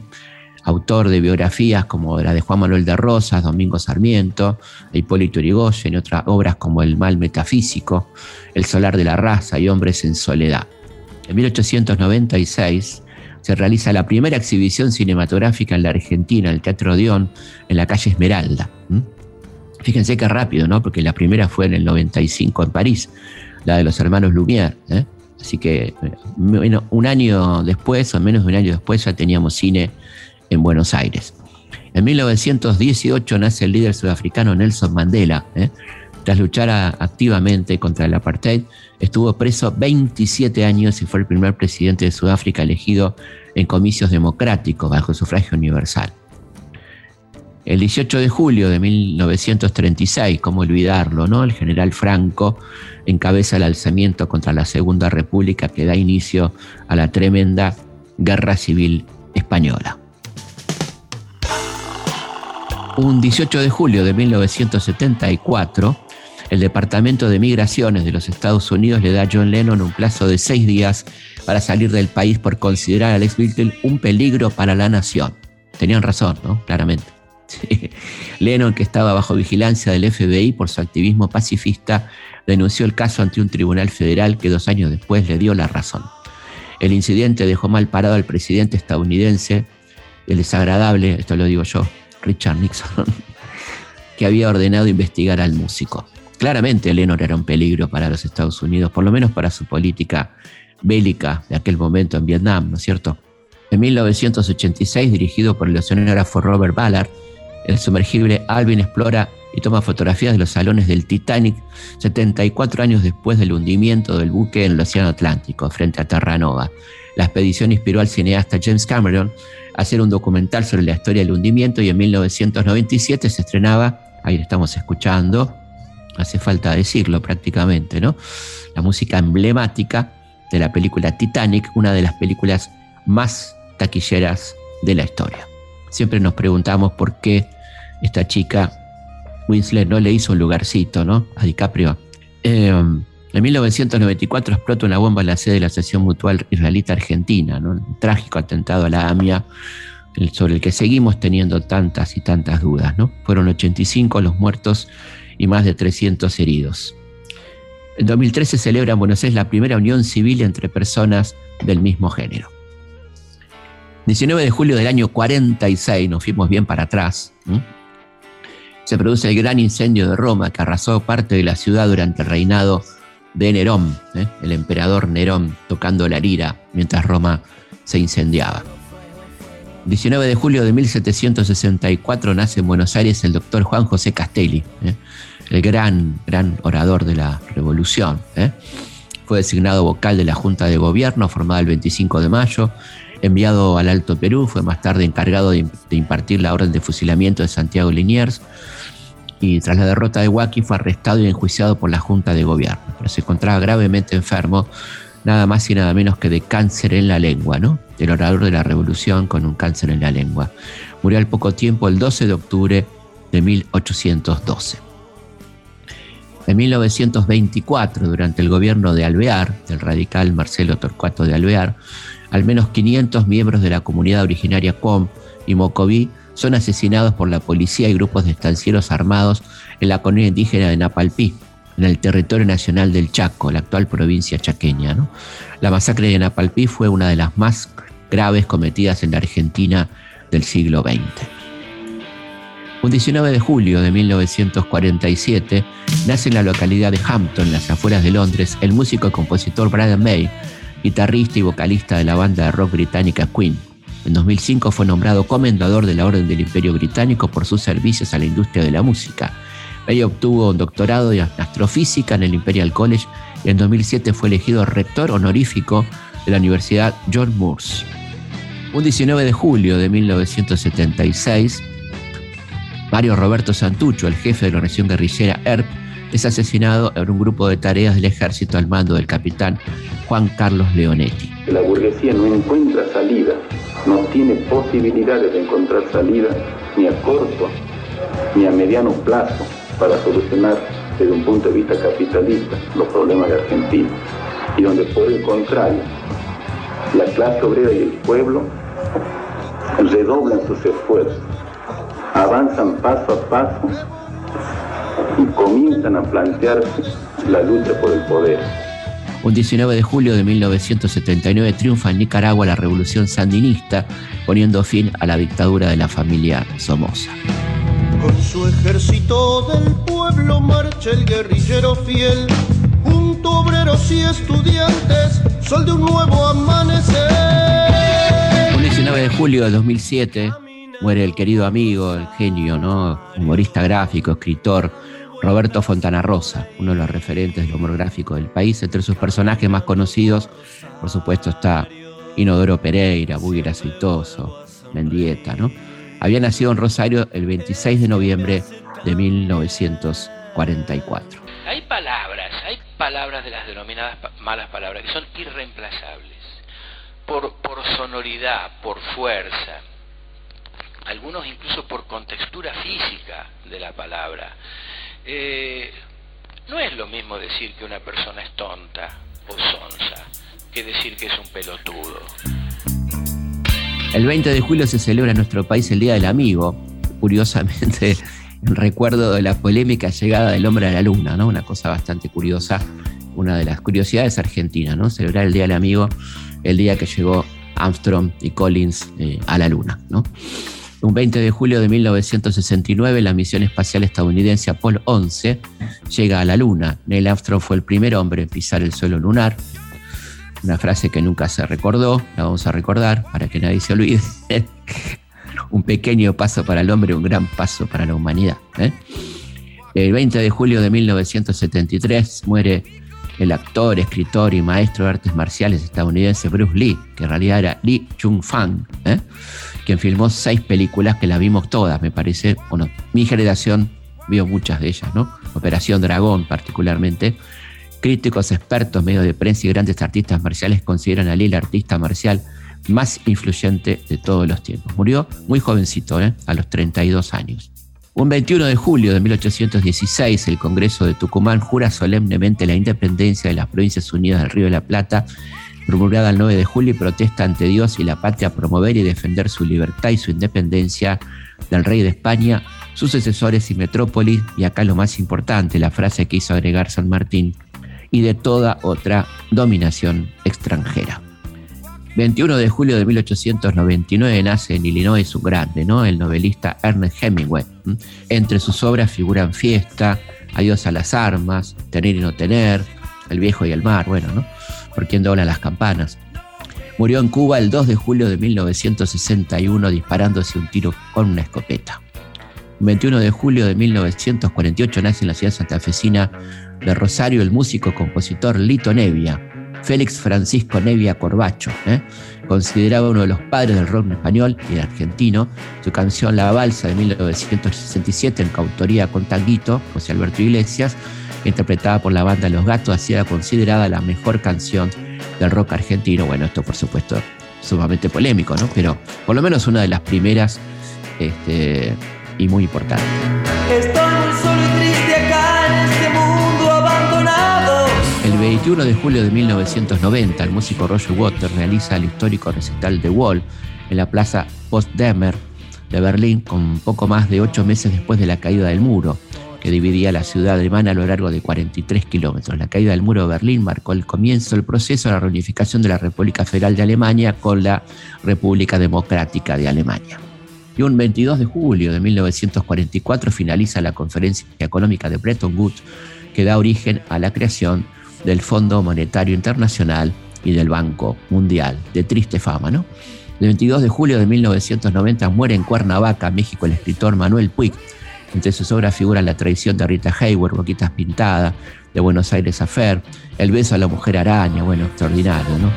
Autor de biografías como la de Juan Manuel de Rosas, Domingo Sarmiento, Hipólito Yrigoyen y otras obras como El mal metafísico, El solar de la raza y Hombres en soledad. En 1896 se realiza la primera exhibición cinematográfica en la Argentina, el Teatro Odeón, en la calle Esmeralda. Fíjense qué rápido, ¿no? Porque la primera fue en el 95 en París, la de los hermanos Lumière. ¿eh? Así que bueno, un año después, o menos de un año después, ya teníamos cine en Buenos Aires. En 1918 nace el líder sudafricano Nelson Mandela. ¿eh? Tras luchar activamente contra el apartheid, estuvo preso 27 años y fue el primer presidente de Sudáfrica elegido en comicios democráticos bajo sufragio universal. El 18 de julio de 1936, cómo olvidarlo, ¿no? El general Franco encabeza el alzamiento contra la Segunda República que da inicio a la tremenda Guerra Civil Española. Un 18 de julio de 1974, el Departamento de Migraciones de los Estados Unidos le da a John Lennon un plazo de seis días para salir del país por considerar al ex Beatle un peligro para la nación. Tenían razón, ¿no? Claramente. Lennon, que estaba bajo vigilancia del FBI por su activismo pacifista, denunció el caso ante un tribunal federal que dos años después le dio la razón. El incidente dejó mal parado al presidente estadounidense, el desagradable, esto lo digo yo, Richard Nixon, que había ordenado investigar al músico. Claramente Lennon era un peligro para los Estados Unidos, por lo menos para su política bélica de aquel momento en Vietnam, ¿no es cierto? En 1986, dirigido por el oceanógrafo Robert Ballard, el sumergible Alvin explora y toma fotografías de los salones del Titanic 74 años después del hundimiento del buque en el Océano Atlántico, frente a Terranova. La expedición inspiró al cineasta James Cameron a hacer un documental sobre la historia del hundimiento y en 1997 se estrenaba, ahí estamos escuchando, hace falta decirlo prácticamente, ¿no? La música emblemática de la película Titanic, una de las películas más taquilleras de la historia. Siempre nos preguntamos por qué esta chica, Winslet, no le hizo un lugarcito, ¿no? A DiCaprio. Eh, en 1994 explota una bomba en la sede de la Asociación Mutual Israelita Argentina, ¿no? un trágico atentado a la AMIA, sobre el que seguimos teniendo tantas y tantas dudas. ¿no? Fueron 85 los muertos y más de 300 heridos. En 2013 se celebra en Buenos Aires la primera unión civil entre personas del mismo género. 19 de julio del año 46, nos fuimos bien para atrás, se produce el gran incendio de Roma que arrasó parte de la ciudad durante el reinado de Nerón, ¿eh? el emperador Nerón tocando la lira mientras Roma se incendiaba. 19 de julio de 1764 nace en Buenos Aires el doctor Juan José Castelli, ¿eh? el gran, gran orador de la revolución. ¿eh? Fue designado vocal de la Junta de Gobierno formada el 25 de mayo, enviado al Alto Perú, fue más tarde encargado de, impartir la orden de fusilamiento de Santiago Liniers, y tras la derrota de Huaki fue arrestado y enjuiciado por la Junta de Gobierno, pero se encontraba gravemente enfermo, nada más y nada menos que de cáncer en la lengua, ¿no? El orador de la revolución con un cáncer en la lengua. Murió al poco tiempo, el 12 de octubre de 1812. En 1924, durante el gobierno de Alvear, del radical Marcelo Torcuato de Alvear, al menos 500 miembros de la comunidad originaria Com y Mocoví son asesinados por la policía y grupos de estancieros armados en la colonia indígena de Napalpí, en el territorio nacional del Chaco, la actual provincia chaqueña. La masacre de Napalpí fue una de las más graves cometidas en la Argentina del siglo XX. Un 19 de julio de 1947 nace en la localidad de Hampton, en las afueras de Londres, el músico y compositor Brian May, guitarrista y vocalista de la banda de rock británica Queen. En 2005 fue nombrado comendador de la Orden del Imperio Británico por sus servicios a la industria de la música. Ella obtuvo un doctorado en astrofísica en el Imperial College y en 2007 fue elegido rector honorífico de la Universidad John Moores. Un 19 de julio de 1976, Mario Roberto Santucho, el jefe de la organización guerrillera ERP, es asesinado en un grupo de tareas del ejército al mando del capitán Juan Carlos Leonetti. La burguesía no encuentra salida, no tiene posibilidades de encontrar salida ni a corto ni a mediano plazo para solucionar desde un punto de vista capitalista los problemas de Argentina. Y donde por el contrario, la clase obrera y el pueblo redoblan sus esfuerzos, avanzan paso a paso y comienzan a plantearse la lucha por el poder. Un 19 de julio de 1979 triunfa en Nicaragua la revolución sandinista, poniendo fin a la dictadura de la familia Somoza. Con su ejército del pueblo marcha el guerrillero fiel, junto a obreros y estudiantes, sol de un nuevo amanecer. Un 19 de julio de 2007 muere el querido amigo, el genio, ¿no? humorista gráfico, escritor, Roberto Fontana Rosa, uno de los referentes del humor gráfico del país. Entre sus personajes más conocidos, por supuesto, está Inodoro Pereira, Bugger Aceitoso, Mendieta, ¿no? Había nacido en Rosario el 26 de noviembre de 1944. Hay palabras, hay palabras de las denominadas malas palabras que son irreemplazables por, por sonoridad, por fuerza, algunos incluso por contextura física de la palabra. Eh, no es lo mismo decir que una persona es tonta o sonsa que decir que es un pelotudo. El 20 de julio se celebra en nuestro país el Día del Amigo, curiosamente en recuerdo de la polémica llegada del hombre a la luna, ¿no? Una cosa bastante curiosa, una de las curiosidades argentinas, ¿no? Celebrar el Día del Amigo, el día que llegó Armstrong y Collins eh, a la luna, ¿no? Un 20 de julio de 1969, la misión espacial estadounidense Apollo 11 llega a la Luna. Neil Armstrong fue el primer hombre en pisar el suelo lunar. Una frase que nunca se recordó, la vamos a recordar para que nadie se olvide. un pequeño paso para el hombre, un gran paso para la humanidad. ¿eh? El 20 de julio de 1973 muere el actor, escritor y maestro de artes marciales estadounidense Bruce Lee, que en realidad era Lee Chung-fang. ¿eh? Quien filmó seis películas que las vimos todas, me parece. Bueno, mi generación vio muchas de ellas, ¿no? Operación Dragón, particularmente. Críticos, expertos, medios de prensa y grandes artistas marciales consideran a Lee el artista marcial más influyente de todos los tiempos. Murió muy jovencito, ¿eh? a los 32 años. Un 21 de julio de 1816, el Congreso de Tucumán jura solemnemente la independencia de las Provincias Unidas del Río de la Plata promulgada el 9 de julio y protesta ante Dios y la patria a promover y defender su libertad y su independencia del rey de España, sus sucesores y metrópolis, y acá lo más importante, la frase que hizo agregar San Martín, y de toda otra dominación extranjera. 21 de julio de 1899 nace en Illinois un grande, ¿no? el novelista Ernest Hemingway. Entre sus obras figuran Fiesta, Adiós a las armas, Tener y no tener, El viejo y el mar, bueno, ¿no? Por quien dobla las campanas. Murió en Cuba el 2 de julio de 1961 disparándose un tiro con una escopeta. El 21 de julio de 1948 nace en la ciudad santafesina de Rosario el músico compositor Lito Nevia, Félix Francisco Nevia Corbacho, ¿eh? considerado uno de los padres del rock español y argentino. Su canción La Balsa de 1967 en coautoría con Tanguito, José Alberto Iglesias, interpretada por la banda Los Gatos, ha sido considerada la mejor canción del rock argentino. Bueno, esto por supuesto sumamente polémico, ¿no? Pero por lo menos una de las primeras este, y muy importante. Estoy muy solo y triste acá en este mundo abandonado. El 21 de julio de 1990, el músico Roger Waters realiza el histórico recital The Wall en la plaza Potsdamer de Berlín, con poco más de ocho meses después de la caída del muro que dividía la ciudad alemana a lo largo de 43 kilómetros. La caída del muro de Berlín marcó el comienzo del proceso de la reunificación de la República Federal de Alemania con la República Democrática de Alemania. Y un 22 de julio de 1944 finaliza la Conferencia Económica de Bretton Woods, que da origen a la creación del Fondo Monetario Internacional y del Banco Mundial, de triste fama, ¿no? El 22 de julio de 1990 muere en Cuernavaca, México, el escritor Manuel Puig, entre sus obras figuran La traición de Rita Hayworth, Boquitas Pintadas, de Buenos Aires Affair, El beso a la mujer araña, bueno, extraordinario, ¿no?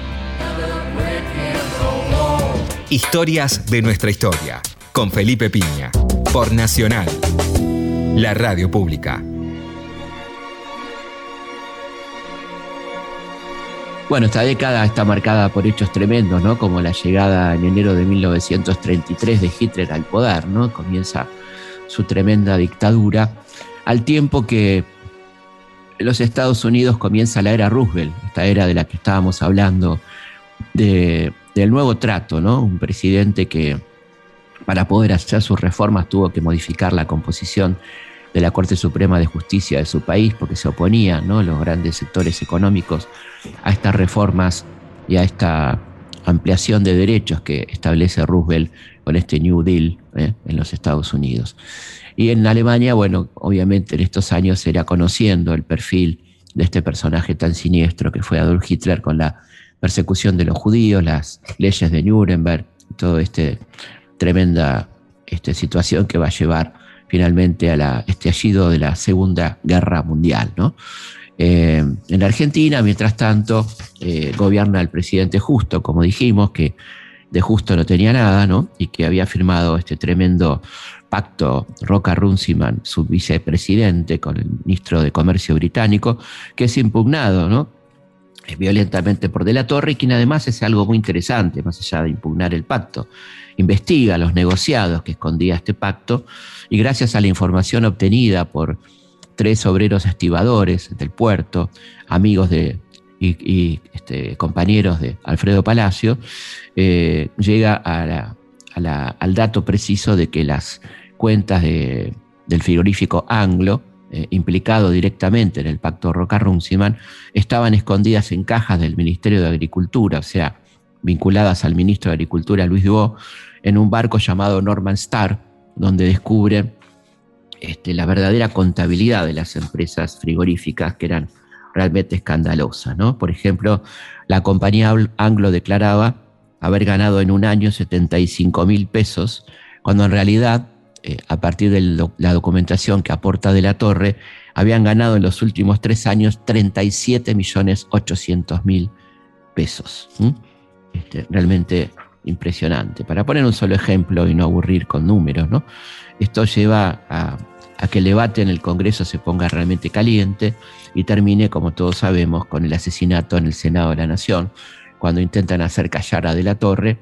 Historias de nuestra historia, con Felipe Piña, por Nacional, la radio pública. Bueno, esta década está marcada por hechos tremendos, ¿no? Como la llegada en enero de 1933 de Hitler al poder, ¿no? Comienza su tremenda dictadura, al tiempo que los Estados Unidos comienza la era Roosevelt, esta era de la que estábamos hablando, del nuevo trato, ¿no? Un presidente que para poder hacer sus reformas tuvo que modificar la composición de la Corte Suprema de Justicia de su país porque se oponía, ¿no? Los grandes sectores económicos a estas reformas y a esta ampliación de derechos que establece Roosevelt con este New Deal ¿eh? en los Estados Unidos. Y en Alemania, bueno, obviamente en estos años se irá conociendo el perfil de este personaje tan siniestro que fue Adolf Hitler con la persecución de los judíos, las leyes de Nuremberg, toda esta tremenda este, situación que va a llevar finalmente a estallido de la Segunda Guerra Mundial. ¿no? Eh, en Argentina, mientras tanto, eh, gobierna el presidente Justo, como dijimos, que de Justo no tenía nada, ¿no? y que había firmado este tremendo pacto Roca Runciman, su vicepresidente, con el ministro de Comercio británico, que es impugnado, ¿no? violentamente por De la Torre quien además es algo muy interesante, más allá de impugnar el pacto. Investiga los negociados que escondía este pacto y gracias a la información obtenida por tres obreros estibadores del puerto, amigos de, y, este, compañeros de Alfredo Palacio, eh, llega al dato preciso de que las cuentas del frigorífico Anglo, eh, implicado directamente en el pacto Roca-Runciman, estaban escondidas en cajas del Ministerio de Agricultura, o sea, vinculadas al ministro de Agricultura Luis Duo, en un barco llamado Norman Star, donde descubren este, la verdadera contabilidad de las empresas frigoríficas que eran realmente escandalosas. ¿no? Por ejemplo, la compañía Anglo declaraba haber ganado en un año 75 mil pesos, cuando en realidad eh, a partir de la documentación que aporta de la Torre, habían ganado en los últimos tres años 37 millones 800 mil pesos. Este, realmente impresionante. Para poner un solo ejemplo y no aburrir con números, esto lleva a, que el debate en el Congreso se ponga realmente caliente y termine, como todos sabemos, con el asesinato en el Senado de la Nación, cuando intentan hacer callar a De la Torre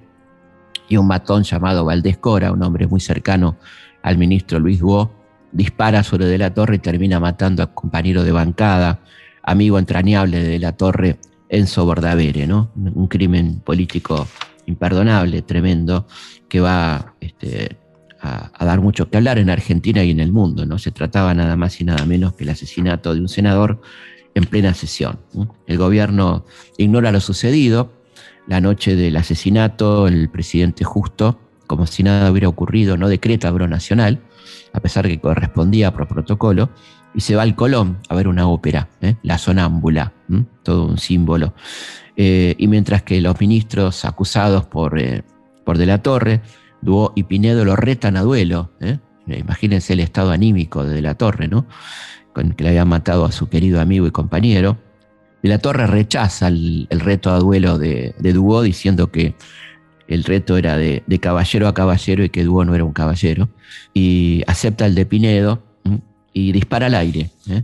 y un matón llamado Valdés Cora, un hombre muy cercano al ministro Luis Guo, dispara sobre De la Torre y termina matando a compañero de bancada, amigo entrañable de De la Torre, Enzo Bordavere, ¿no? Un crimen político imperdonable, tremendo, que va este, a, dar mucho que hablar en Argentina y en el mundo. ¿no? Se trataba nada más y nada menos que el asesinato de un senador en plena sesión. El gobierno ignora lo sucedido. La noche del asesinato, el presidente Justo como si nada hubiera ocurrido, no decreta abro nacional, a pesar que correspondía por protocolo, y se va al Colón a ver una ópera, ¿eh? la sonámbula, todo un símbolo. Eh, y mientras que los ministros acusados por, eh, por De la Torre, Duo y Pinedo lo retan a duelo, imagínense el estado anímico de De la Torre, ¿no? Con que le habían matado a su querido amigo y compañero. De la Torre rechaza el, reto a duelo de, de Duo diciendo que el reto era de, caballero a caballero y que Duo no era un caballero, y acepta el de Pinedo y dispara al aire, ¿eh?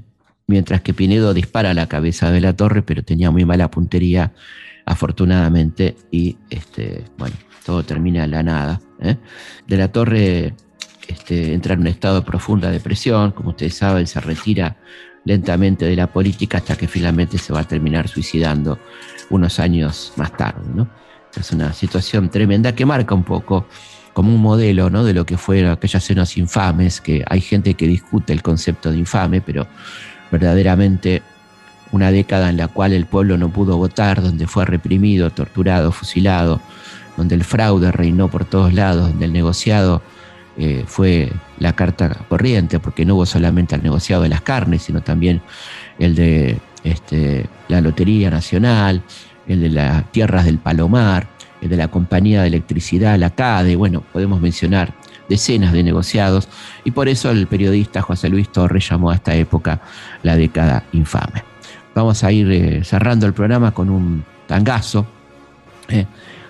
Mientras que Pinedo dispara a la cabeza de la torre, pero tenía muy mala puntería, afortunadamente, y este, bueno, todo termina en la nada. ¿eh? De la torre este, entra en un estado de profunda depresión, como ustedes saben, se retira lentamente de la política hasta que finalmente se va a terminar suicidando unos años más tarde. ¿no? Es una situación tremenda que marca un poco como un modelo ¿no? de lo que fueron aquellas escenas infames, que hay gente que discute el concepto de infame, pero verdaderamente una década en la cual el pueblo no pudo votar, donde fue reprimido, torturado, fusilado, donde el fraude reinó por todos lados, donde el negociado eh, fue la carta corriente, porque no hubo solamente el negociado de las carnes, sino también el de este, la Lotería Nacional, el de las tierras del Palomar, el de la compañía de electricidad, la CADE, bueno, podemos mencionar decenas de negociados, y por eso el periodista José Luis Torres llamó a esta época la década infame. Vamos a ir eh, cerrando el programa con un tangazo, eh,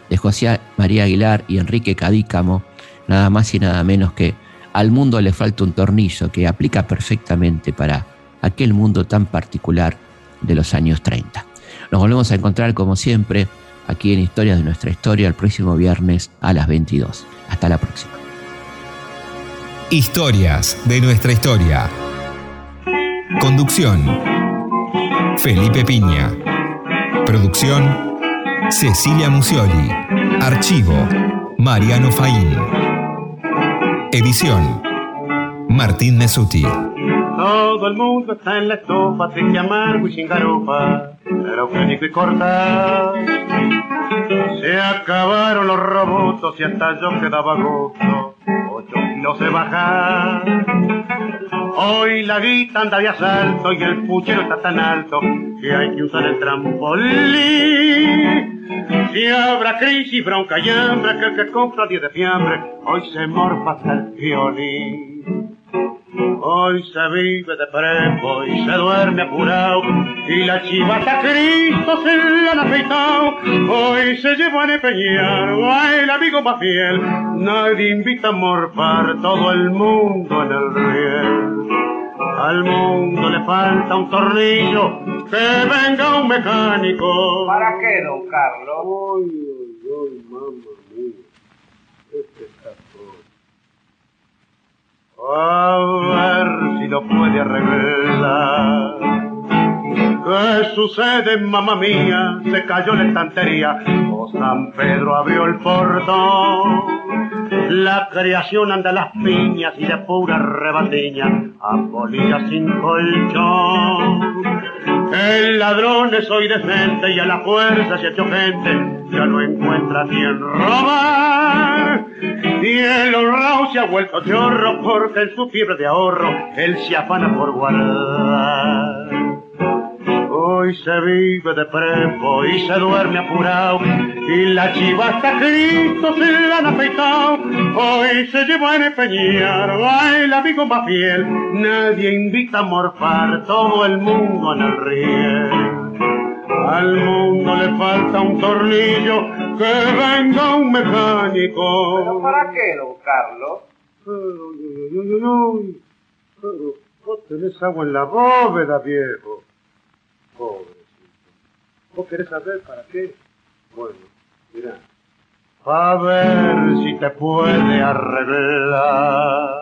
de José María Aguilar y Enrique Cadícamo, nada más y nada menos que Al mundo le falta un tornillo que aplica perfectamente para aquel mundo tan particular de los años 30. Nos volvemos a encontrar como siempre aquí en Historias de nuestra historia el próximo viernes a las 22. Hasta la próxima. Historias de nuestra historia. Conducción. Felipe Piña. Producción. Cecilia Musioli. Archivo. Mariano Faín. Edición. Martín Mesuti. Todo el mundo está en la estofa, triste, amargo y sin garufa, pero y corta. Se acabaron los robots y hasta yo quedaba gusto, ocho kilos de bajar. Hoy la guita anda de asalto y el puchero está tan alto que hay que usar el trampolín. Si habrá crisis, bronca y hambre, que el que compra 10 de fiambre, hoy se morfa hasta el violín. Hoy se vive de prepo y se duerme apurado y la chivata Cristo se la han afeitado. Hoy se lleva a empeñar a el amigo más fiel. Nadie invita a morfar todo el mundo en el riel. Al mundo le falta un tornillo, que venga un mecánico. ¿Para qué, don Carlos? Ay, ay, ay, mamá mía. Este está todo. A ver si lo puede arreglar. ¿Qué sucede, mamá mía? Se cayó la estantería o San Pedro abrió el portón. La creación anda a las piñas y de pura rebatiña, a sin colchón. El ladrón es hoy decente y a la fuerza se ha hecho gente, ya no encuentra quien robar. Y el honrado se ha vuelto chorro porque en su fiebre de ahorro él se afana por guardar. Hoy se vive de prepo y se duerme apurado y la chiva Cristo se la han afeitado. Hoy se lleva a empeñar el amigo más fiel. Nadie invita a morfar todo el mundo en el riel. Al mundo le falta un tornillo, que venga un mecánico. ¿Pero para qué, don Carlos? Uy, uy, uy, uy. Pero vos tenés agua en la bóveda, viejo pobrecito. ¿Vos querés saber para qué? Bueno, mirá. A ver si te puede arreglar.